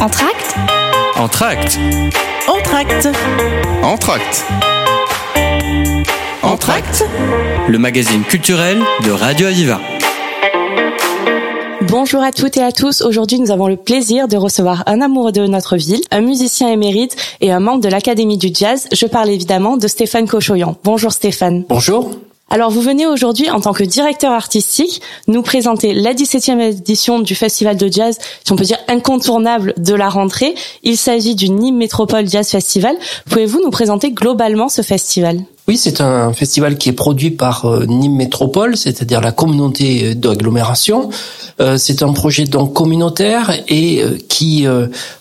Entracte Entracte Entracte Entracte Entracte Le magazine culturel de Radio Aviva. Bonjour à toutes et à tous. Aujourd'hui, nous avons le plaisir de recevoir un amoureux de notre ville, un musicien émérite et un membre de l'Académie du Jazz. Je parle évidemment de Stéphane Cochoyan. Bonjour Stéphane. Bonjour. Alors vous venez aujourd'hui en tant que directeur artistique nous présenter la 17e édition du festival de jazz, si on peut dire incontournable de la rentrée. Il s'agit du Nîmes Métropole Jazz Festival. Pouvez-vous nous présenter globalement ce festival? Oui, c'est un festival qui est produit par euh, Nîmes Métropole, c'est-à-dire la communauté d'agglomération. Euh, c'est un projet donc communautaire et euh, qui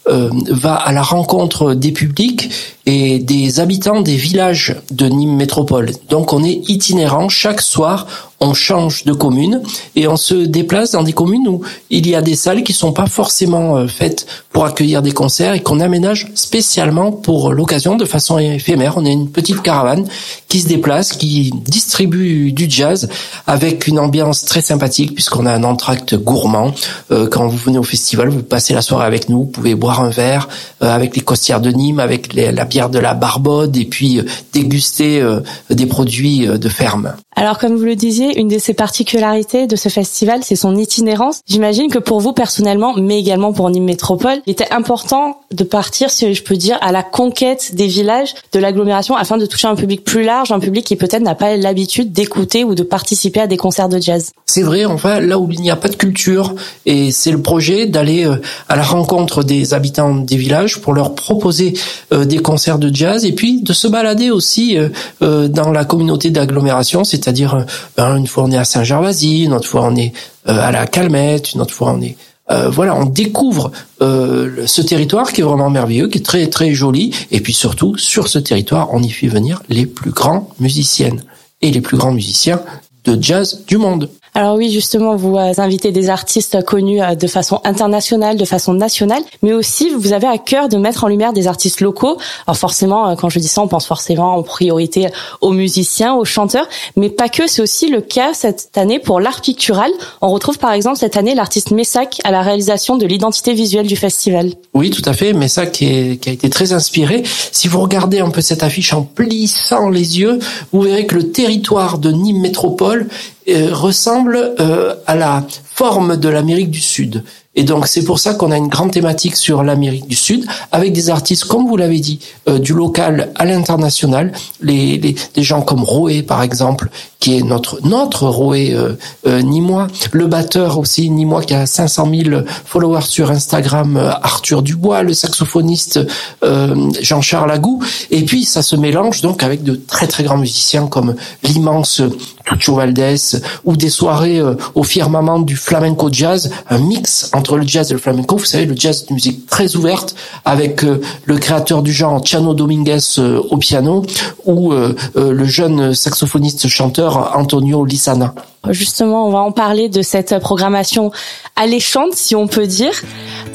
va à la rencontre des publics et des habitants des villages de Nîmes Métropole. Donc on est itinérant chaque soir, on change de commune et on se déplace dans des communes où il y a des salles qui sont pas forcément euh, faites pour accueillir des concerts et qu'on aménage spécialement pour l'occasion de façon éphémère. On est une petite caravane qui se déplace, qui distribue du jazz avec une ambiance très sympathique puisqu'on a un entracte gourmand. Euh, quand vous venez au festival, vous passez la soirée avec nous, vous pouvez boire un verre euh, avec les costières de Nîmes, avec la bière de la Barbode et puis déguster des produits de ferme. Alors comme vous le disiez, une de ses particularités de ce festival, c'est son itinérance. J'imagine que pour vous personnellement, mais également pour Nîmes Métropole, il était important de partir, si je peux dire, à la conquête des villages, de l'agglomération, afin de toucher un public plus large, un public qui peut-être n'a pas l'habitude d'écouter ou de participer à des concerts de jazz. C'est vrai, enfin, là où il n'y a pas de culture, et c'est le projet d'aller euh, à la rencontre des habitants des villages pour leur proposer euh, des concerts de jazz, et puis de se balader aussi euh, dans la communauté d'agglomération, c'est c'est-à-dire ben, une fois on est à Saint-Gervasy, une autre fois on est euh, à la Calmette, une autre fois on est euh, voilà, on découvre ce territoire qui est vraiment merveilleux, qui est très très joli, et puis surtout sur ce territoire, on y fait venir les plus grands musiciennes. Et les plus grands musiciens de jazz du monde. Alors oui, justement, vous euh, invitez des artistes connus euh, de façon internationale, de façon nationale, mais aussi vous avez à cœur de mettre en lumière des artistes locaux. Alors forcément, euh, quand je dis ça, on pense forcément en priorité aux musiciens, aux chanteurs, mais pas que. C'est aussi le cas cette année pour l'art pictural. On retrouve par exemple cette année l'artiste Messac à la réalisation de l'identité visuelle du festival. Oui, tout à fait. Messac qui, qui a été très inspiré. Si vous regardez un peu cette affiche en plissant les yeux, vous verrez que le territoire de Nîmes Métropole euh, ressemble euh, à la forme de l'Amérique du Sud. Et donc c'est pour ça qu'on a une grande thématique sur l'Amérique du Sud, avec des artistes, comme vous l'avez dit, euh, du local à l'international, les, les, des gens comme Roé par exemple, qui est notre notre Roé euh, euh, le batteur aussi ni moi qui a 500 000 followers sur Instagram, euh, Arthur Dubois, le saxophoniste Jean-Charles Agou, et puis ça se mélange donc avec de très très grands musiciens comme l'immense Tucho Valdés ou des soirées au firmament du flamenco jazz, un mix entre le jazz et le flamenco. Vous savez, le jazz est une musique très ouverte avec euh, le créateur du genre Tiano Dominguez euh, au piano ou euh, le jeune saxophoniste chanteur Antonio Lissana. Justement, on va en parler de cette programmation alléchante, si on peut dire.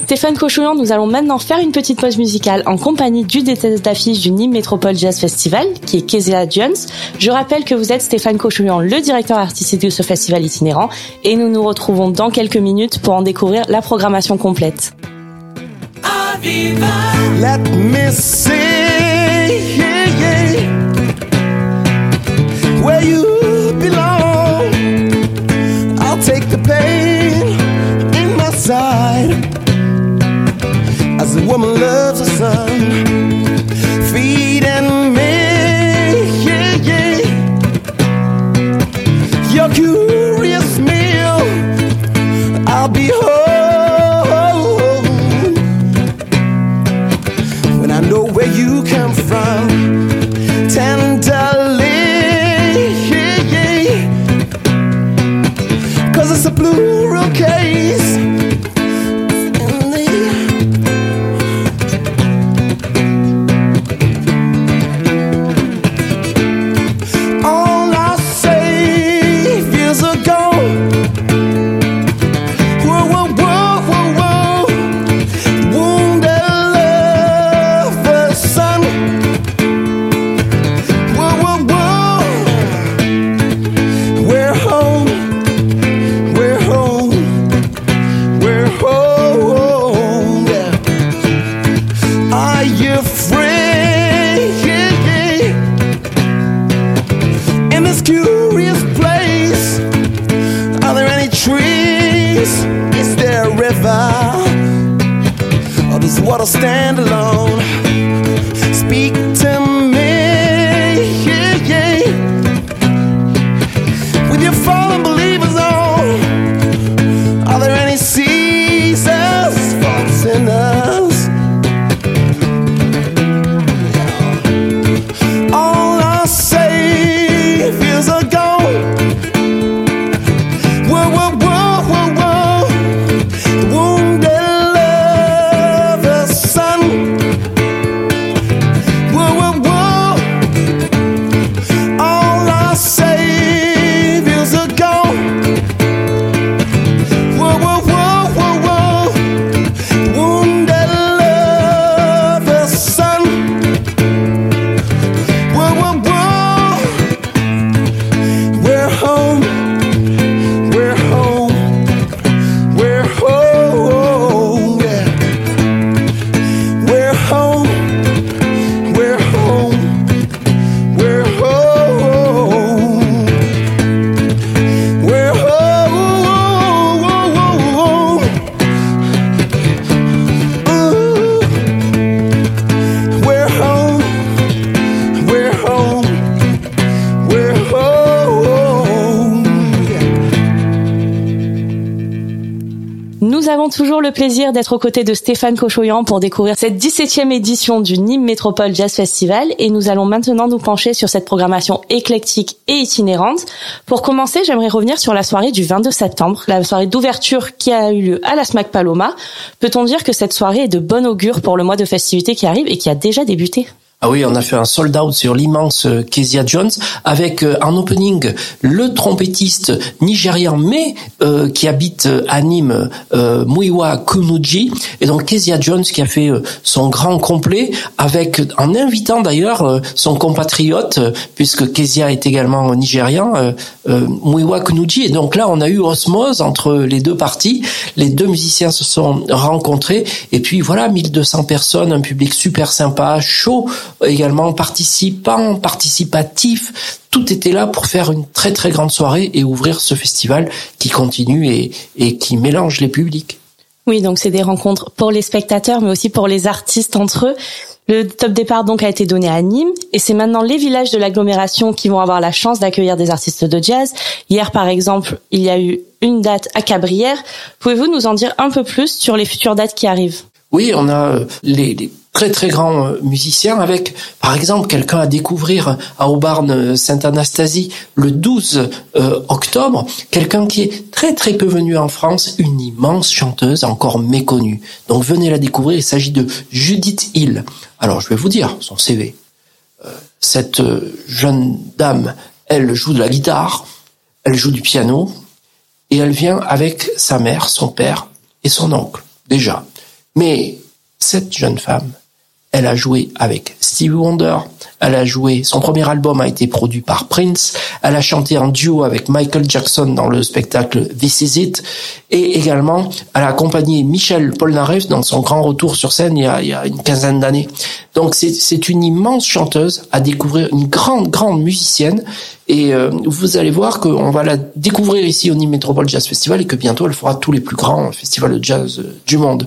Stéphane Cochoulan, nous allons maintenant faire une petite pause musicale en compagnie du tête d'affiche du Nîmes Métropole Jazz Festival, qui est Kezia Jones. Je rappelle que vous êtes Stéphane Cochoulan, le directeur artistique de ce festival itinérant, et nous nous retrouvons dans quelques minutes pour en découvrir la programmation complète. but I'll stand alone. Toujours le plaisir d'être aux côtés de Stéphane Cochoyan pour découvrir cette 17e édition du Nîmes Métropole Jazz Festival et nous allons maintenant nous pencher sur cette programmation éclectique et itinérante. Pour commencer, j'aimerais revenir sur la soirée du 22 septembre, la soirée d'ouverture qui a eu lieu à la SMAC Paloma. Peut-on dire que cette soirée est de bon augure pour le mois de festivités qui arrive et qui a déjà débuté? Ah oui, on a fait un sold out sur l'immense euh, Kezia Jones avec euh, en opening le trompettiste nigérian mais euh, qui habite euh, à Nîmes, euh, Muiwa Kunuji et donc Kezia Jones qui a fait euh, son grand complet avec en invitant d'ailleurs euh, son compatriote euh, puisque Kezia est également nigérian, euh, euh, Muiwa Kunuji et donc là on a eu osmose entre les deux parties, les deux musiciens se sont rencontrés. Et puis voilà 1200 personnes, un public super sympa, chaud également participant, participatif. Tout était là pour faire une très très grande soirée et ouvrir ce festival qui continue et, et qui mélange les publics. Oui, donc c'est des rencontres pour les spectateurs, mais aussi pour les artistes entre eux. Le top départ donc a été donné à Nîmes et c'est maintenant les villages de l'agglomération qui vont avoir la chance d'accueillir des artistes de jazz. Hier par exemple, il y a eu une date à Cabrières. Pouvez-vous nous en dire un peu plus sur les futures dates qui arrivent? Oui, on a euh, les, les très très grands euh, musiciens avec, par exemple, quelqu'un à découvrir à Aubarne Sainte-Anastasie le 12 euh, octobre, quelqu'un qui est très très peu venu en France, une immense chanteuse encore méconnue. Donc venez la découvrir, il s'agit de Judith Hill. Alors je vais vous dire son CV. Euh, cette euh, jeune dame, elle joue de la guitare, elle joue du piano, et elle vient avec sa mère, son père et son oncle, déjà. Mais cette jeune femme, elle a joué avec Stevie Wonder, elle a joué, son premier album a été produit par Prince, elle a chanté en duo avec Michael Jackson dans le spectacle This Is It, et également, elle a accompagné Michel Polnareff dans son grand retour sur scène il y a, il y a une quinzaine d'années. Donc c'est- une immense chanteuse à découvrir, une grande, grande musicienne, et euh, vous allez voir qu'on va la découvrir ici au Nîmes Métropole Jazz Festival et que bientôt elle fera tous les plus grands festivals de jazz euh, du monde.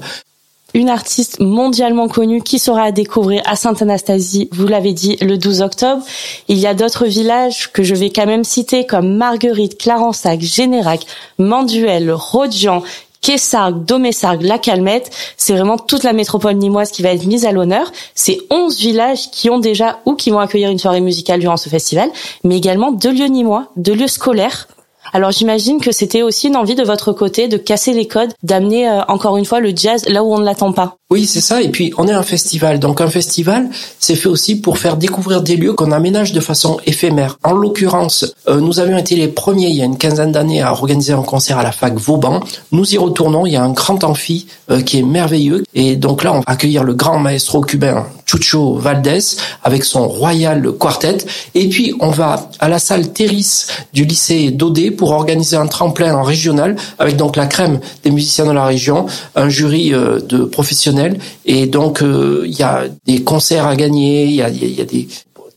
Une artiste mondialement connue qui sera à découvrir à Sainte-Anastasie, vous l'avez dit, le 12 octobre. Il y a d'autres villages que je vais quand même citer comme Marguerite, Clarensac, Générac, Manduel, Rodian, Quessargues, Domessargues, La Calmette, c'est vraiment toute la métropole nimoise qui va être mise à l'honneur. C'est 11 villages qui ont déjà ou qui vont accueillir une soirée musicale durant ce festival, mais également deux lieux nimois, deux lieux scolaires. Alors j'imagine que c'était aussi une envie de votre côté de casser les codes, d'amener euh, encore une fois le jazz là où on ne l'attend pas. Oui, c'est ça. Et puis, on est un festival. Donc, un festival, c'est fait aussi pour faire découvrir des lieux qu'on aménage de façon éphémère. En l'occurrence, euh, nous avions été les premiers, il y a une quinzaine d'années, à organiser un concert à la fac Vauban. Nous y retournons. Il y a un grand amphi euh, qui est merveilleux. Et donc là, on va accueillir le grand maestro cubain Chucho Valdés avec son Royal Quartet. Et puis, on va à la salle Terris du lycée d'Odé pour organiser un tremplin en régional avec donc la crème des musiciens de la région, un jury euh, de professionnels. Et donc, euh, il y a des concerts à gagner, il y a, y a des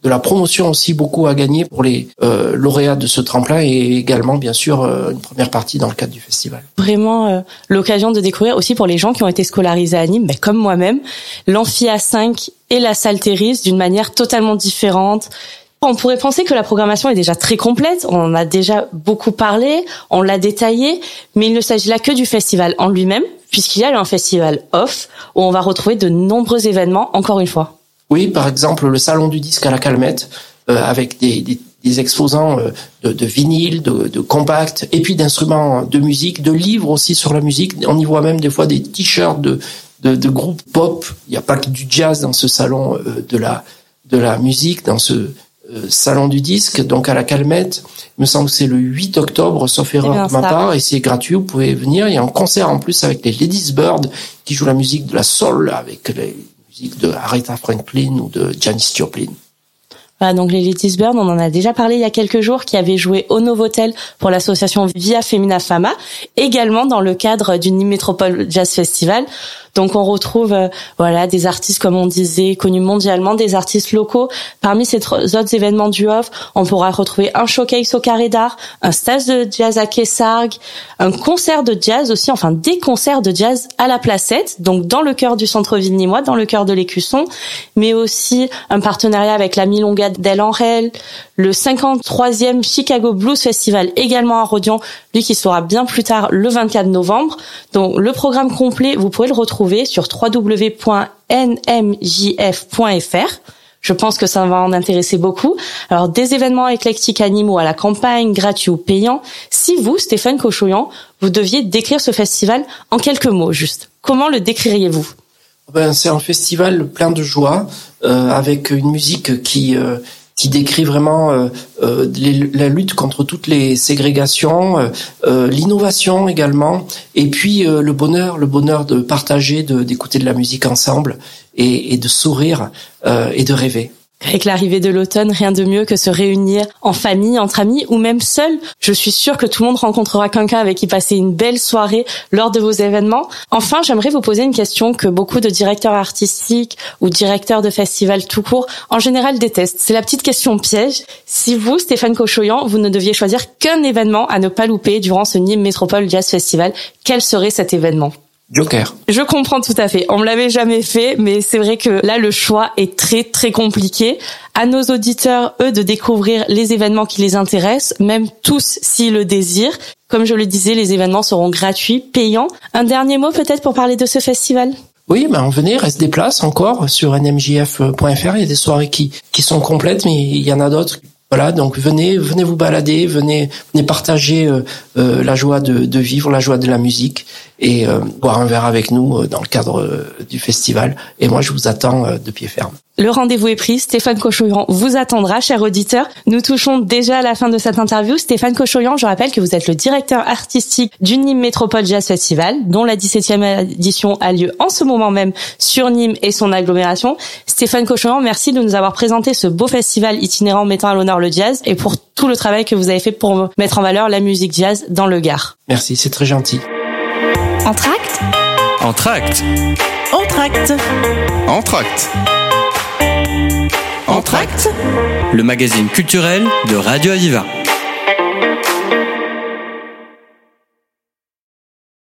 de la promotion aussi beaucoup à gagner pour les euh, lauréats de ce tremplin et également bien sûr euh, une première partie dans le cadre du festival. Vraiment euh, l'occasion de découvrir aussi pour les gens qui ont été scolarisés à Nîmes, ben, comme moi-même, l'amphi A5 et la salle Terris d'une manière totalement différente. On pourrait penser que la programmation est déjà très complète, on en a déjà beaucoup parlé, on l'a détaillé, mais il ne s'agit là que du festival en lui-même, puisqu'il y a un festival off où on va retrouver de nombreux événements, encore une fois. Oui, par exemple le salon du disque à la Calmette, euh, avec des, des, des, exposants euh, de, de vinyle, de, de compact, et puis d'instruments de musique, de livres aussi sur la musique. On y voit même des fois des t-shirts de, de, de groupes pop. Il n'y a pas que du jazz dans ce salon euh, de la de la musique, dans ce salon du disque, donc à la Calmette. Il me semble que c'est le 8 octobre, sauf erreur de ma part, et c'est gratuit. Vous pouvez venir. Il y a un concert en plus avec les Ladies Bird qui jouent la musique de la soul avec les musiques de Aretha Franklin ou de Janis Joplin. Voilà, donc les Ladies Bird, on en a déjà parlé il y a quelques jours, qui avaient joué au Novotel pour l'association Via Femina Fama, également dans le cadre du Nîmes Métropole Jazz Festival. Donc on retrouve euh, voilà des artistes comme on disait connus mondialement, des artistes locaux. Parmi ces autres événements du off, on pourra retrouver un showcase au Carré d'Art, un stage de jazz à Kessargues, un concert de jazz aussi, enfin des concerts de jazz à la Placette, donc dans le cœur du centre-ville nîmois, dans le cœur de l'Écusson, mais aussi un partenariat avec la Milonga d'El Enrel, le 53e Chicago Blues Festival également à Rodion, lui qui sera bien plus tard le 24 novembre. Donc le programme complet, vous pourrez le retrouver sur www.nmjf.fr. Je pense que ça va en intéresser beaucoup. Alors, des événements éclectiques animaux à la campagne, gratuits ou payants. Si vous, Stéphane Cochoyan, vous deviez décrire ce festival en quelques mots, juste, comment le décririez-vous? Ben, C'est un festival plein de joie, euh, avec une musique qui... Euh, qui décrit vraiment euh, euh la lutte contre toutes les ségrégations, euh, l'innovation également, et puis le bonheur, le bonheur de partager, d'écouter de la musique ensemble et de sourire et de rêver. Avec l'arrivée de l'automne, rien de mieux que se réunir en famille, entre amis ou même seul. Je suis sûre que tout le monde rencontrera quelqu'un avec qui passer une belle soirée lors de vos événements. Enfin, j'aimerais vous poser une question que beaucoup de directeurs artistiques ou directeurs de festivals tout court en général détestent. C'est la petite question piège. Si vous, Stéphane Cochoyan, vous ne deviez choisir qu'un événement à ne pas louper durant ce Nîmes Métropole Jazz Festival, quel serait cet événement? Joker. Je comprends tout à fait. On me l'avait jamais fait, mais c'est vrai que là, le choix est très, très compliqué. À nos auditeurs, eux, de découvrir les événements qui les intéressent, même tous s'ils le désirent. Comme je le disais, les événements seront gratuits, payants. Un dernier mot peut-être pour parler de ce festival? Oui, ben venez, reste des places encore sur nmjf.fr. Il y a des soirées qui, qui sont complètes, mais il y en a d'autres voilà, donc venez, venez vous balader, venez, venez partager euh, euh, la joie de, vivre, la joie de la musique et euh, boire un verre avec nous dans le cadre du festival. Et moi, je vous attends de pied ferme. Le rendez-vous est pris. Stéphane Cochoyan vous attendra, cher auditeur. Nous touchons déjà à la fin de cette interview. Stéphane Cochoyan, je rappelle que vous êtes le directeur artistique du Nîmes Métropole Jazz Festival, dont la 17e édition a lieu en ce moment même sur Nîmes et son agglomération. Stéphane Cochoyan, merci de nous avoir présenté ce beau festival itinérant mettant à l'honneur le jazz et pour tout le travail que vous avez fait pour mettre en valeur la musique jazz dans le Gard. Merci, c'est très gentil. Entracte Entracte Entracte Entracte Entracte Le magazine culturel de Radio Aviva.